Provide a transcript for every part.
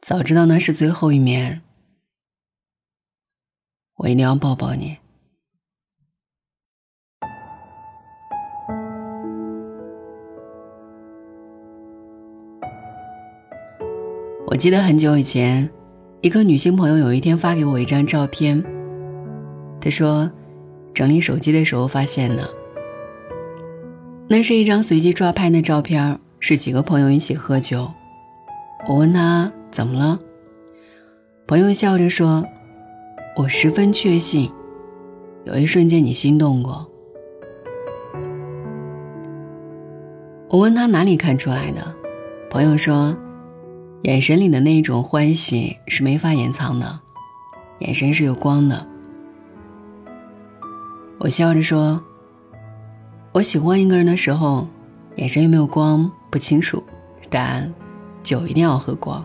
早知道那是最后一面，我一定要抱抱你。我记得很久以前，一个女性朋友有一天发给我一张照片，她说，整理手机的时候发现的。那是一张随机抓拍的照片，是几个朋友一起喝酒。我问她。怎么了？朋友笑着说：“我十分确信，有一瞬间你心动过。”我问他哪里看出来的，朋友说：“眼神里的那一种欢喜是没法掩藏的，眼神是有光的。”我笑着说：“我喜欢一个人的时候，眼神有没有光不清楚，但酒一定要喝光。”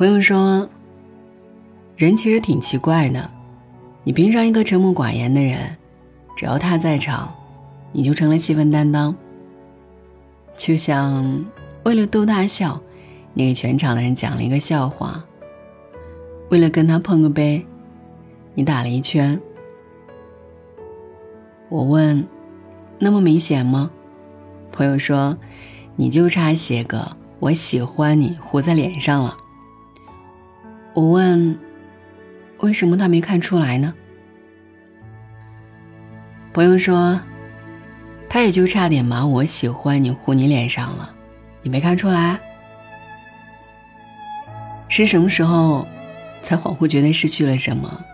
朋友说：“人其实挺奇怪的，你平常一个沉默寡言的人，只要他在场，你就成了气氛担当。就像为了逗他笑，你给全场的人讲了一个笑话；为了跟他碰个杯，你打了一圈。我问：那么明显吗？朋友说：你就差写个‘我喜欢你’糊在脸上了。”我问：“为什么他没看出来呢？”朋友说：“他也就差点把我喜欢你糊你脸上了，你没看出来？是什么时候才恍惚觉得失去了什么？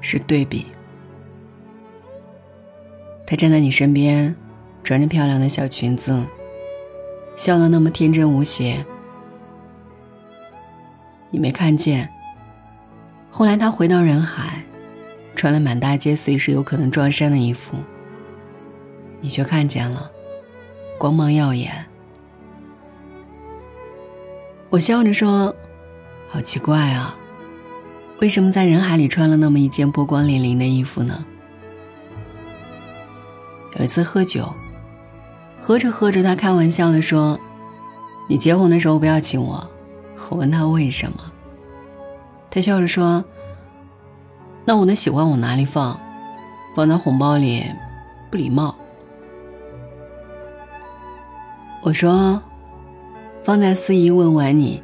是对比。他站在你身边，穿着漂亮的小裙子，笑得那么天真无邪。”你没看见。后来他回到人海，穿了满大街随时有可能撞衫的衣服。你却看见了，光芒耀眼。我笑着说：“好奇怪啊，为什么在人海里穿了那么一件波光粼粼的衣服呢？”有一次喝酒，喝着喝着，他开玩笑的说：“你结婚的时候不要请我。”我问他为什么，他笑着说：“那我的喜欢往哪里放？放在红包里，不礼貌。”我说：“放在司仪问完你，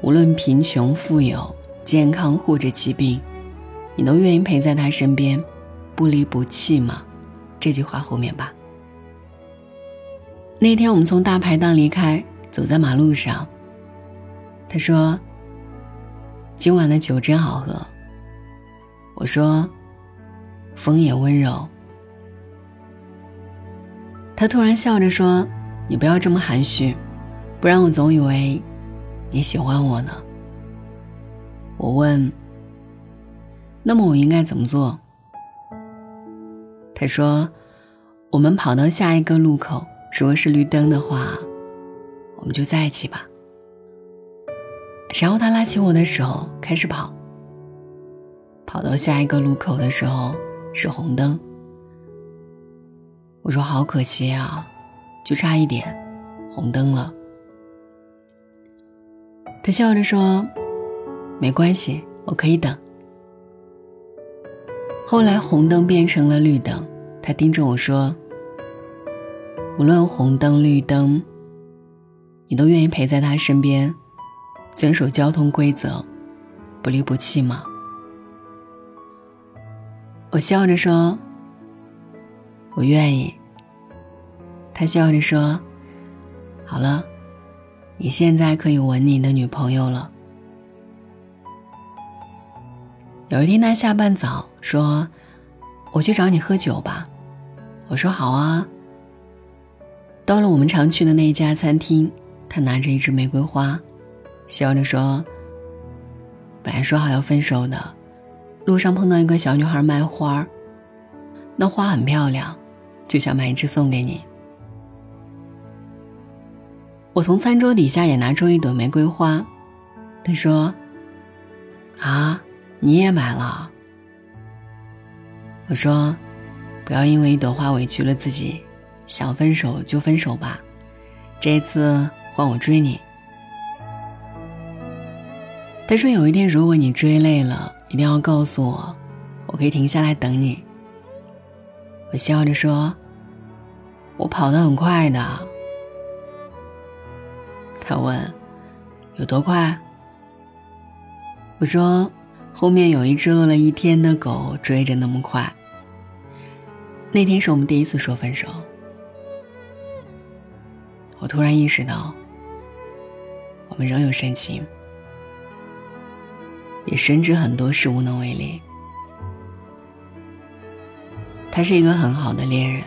无论贫穷富有、健康或者疾病，你都愿意陪在他身边，不离不弃吗？”这句话后面吧。那天我们从大排档离开，走在马路上。他说：“今晚的酒真好喝。”我说：“风也温柔。”他突然笑着说：“你不要这么含蓄，不然我总以为你喜欢我呢。”我问：“那么我应该怎么做？”他说：“我们跑到下一个路口，如果是绿灯的话，我们就在一起吧。”然后他拉起我的手，开始跑。跑到下一个路口的时候是红灯。我说：“好可惜啊，就差一点，红灯了。”他笑着说：“没关系，我可以等。”后来红灯变成了绿灯，他盯着我说：“无论红灯绿灯，你都愿意陪在他身边。”遵守交通规则，不离不弃吗？我笑着说：“我愿意。”他笑着说：“好了，你现在可以吻你的女朋友了。”有一天，他下班早说：“我去找你喝酒吧。”我说：“好啊。”到了我们常去的那一家餐厅，他拿着一支玫瑰花。笑着说：“本来说好要分手的，路上碰到一个小女孩卖花那花很漂亮，就想买一支送给你。”我从餐桌底下也拿出一朵玫瑰花，他说：“啊，你也买了？”我说：“不要因为一朵花委屈了自己，想分手就分手吧，这一次。”换我追你。他说有一天如果你追累了，一定要告诉我，我可以停下来等你。我笑着说：“我跑得很快的。”他问：“有多快？”我说：“后面有一只饿了一天的狗追着那么快。”那天是我们第一次说分手，我突然意识到，我们仍有深情，也深知很多事无能为力。他是一个很好的恋人，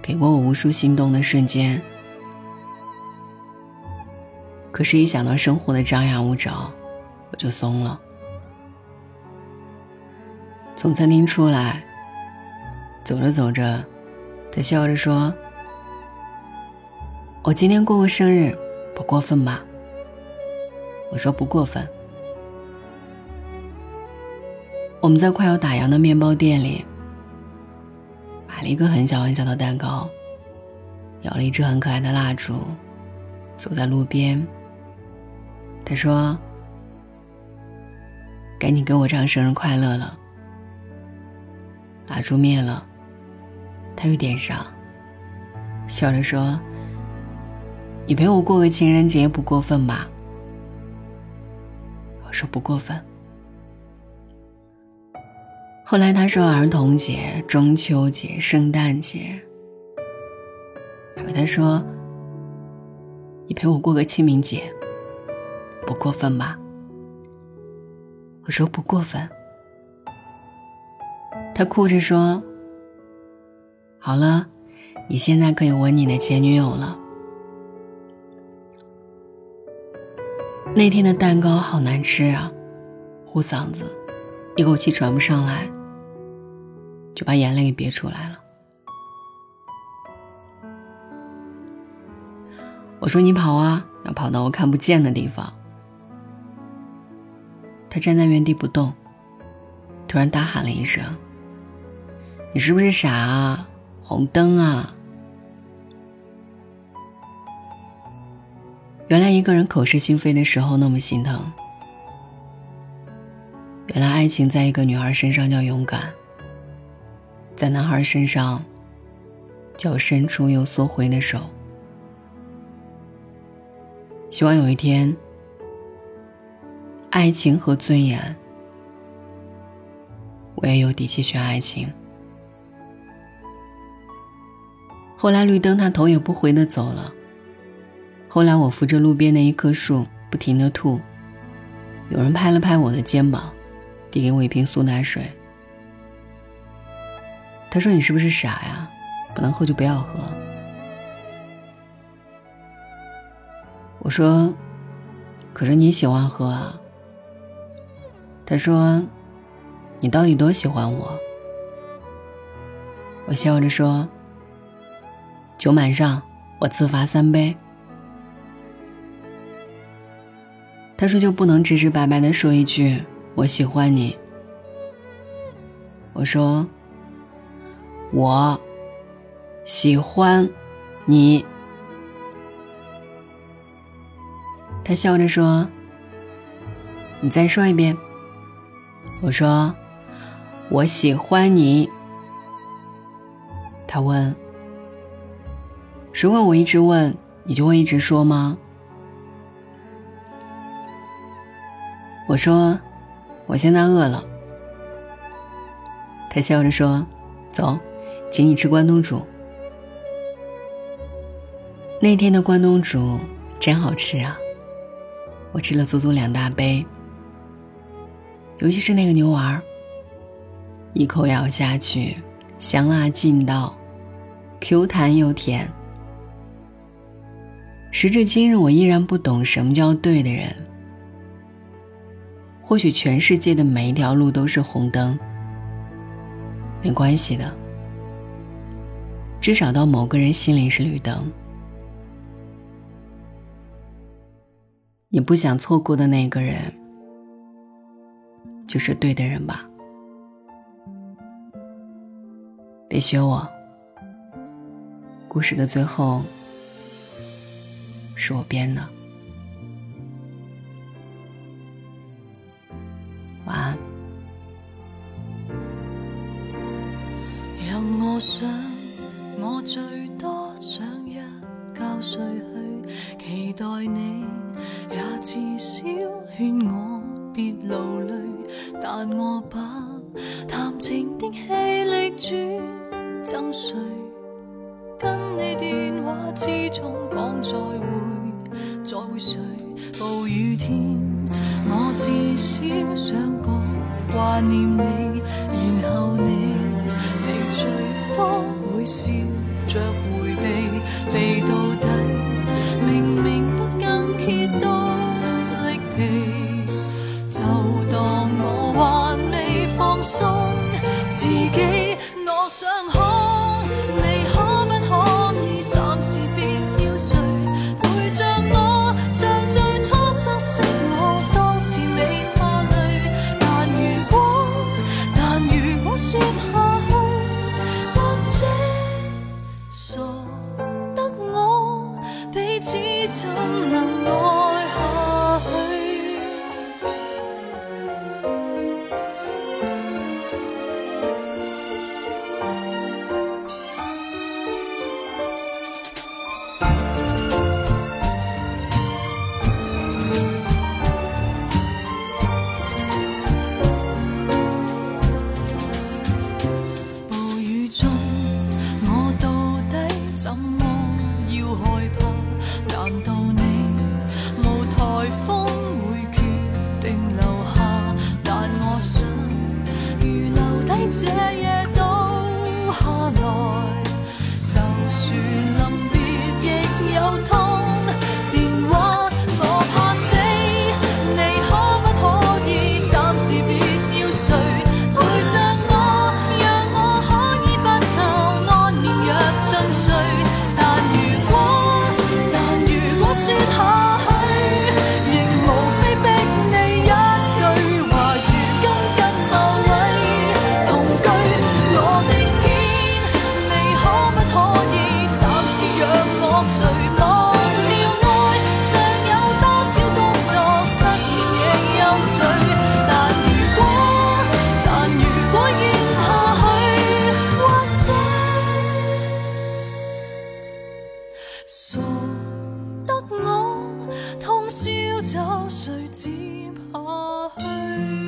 给过我无数心动的瞬间。可是，一想到生活的张牙舞爪，我就松了。从餐厅出来。走着走着，他笑着说：“我今天过个生日，不过分吧？”我说：“不过分。”我们在快要打烊的面包店里买了一个很小很小的蛋糕，摇了一支很可爱的蜡烛，走在路边。他说：“赶紧给我唱生日快乐了。”蜡烛灭了。他又点上，笑着说：“你陪我过个情人节不过分吧？”我说：“不过分。”后来他说：“儿童节、中秋节、圣诞节。”还有他说：“你陪我过个清明节，不过分吧？”我说：“不过分。”他哭着说。好了，你现在可以吻你的前女友了。那天的蛋糕好难吃啊，糊嗓子，一口气喘不上来，就把眼泪给憋出来了。我说你跑啊，要跑到我看不见的地方。他站在原地不动，突然大喊了一声：“你是不是傻啊？”红灯啊！原来一个人口是心非的时候那么心疼。原来爱情在一个女孩身上叫勇敢，在男孩身上脚伸出又缩回的手。希望有一天，爱情和尊严，我也有底气选爱情。后来绿灯，他头也不回的走了。后来我扶着路边的一棵树，不停的吐。有人拍了拍我的肩膀，递给我一瓶苏打水。他说：“你是不是傻呀？不能喝就不要喝。”我说：“可是你喜欢喝啊。”他说：“你到底多喜欢我？”我笑着说。酒满上，我自罚三杯。他说：“就不能直直白白的说一句我喜欢你？”我说：“我喜欢你。”他笑着说：“你再说一遍。”我说：“我喜欢你。”他问。如果我一直问，你就会一直说吗？我说，我现在饿了。他笑着说：“走，请你吃关东煮。”那天的关东煮真好吃啊！我吃了足足两大杯，尤其是那个牛丸一口咬下去，香辣劲道，Q 弹又甜。时至今日，我依然不懂什么叫对的人。或许全世界的每一条路都是红灯，没关系的，至少到某个人心里是绿灯。你不想错过的那个人就是对的人吧。别学我故事的最后是我编的。流泪但我把谈情的气力转赠谁跟你电话之中讲再会再会谁暴雨天我至少想讲挂念你然后你你最多会笑着回避。 พ去。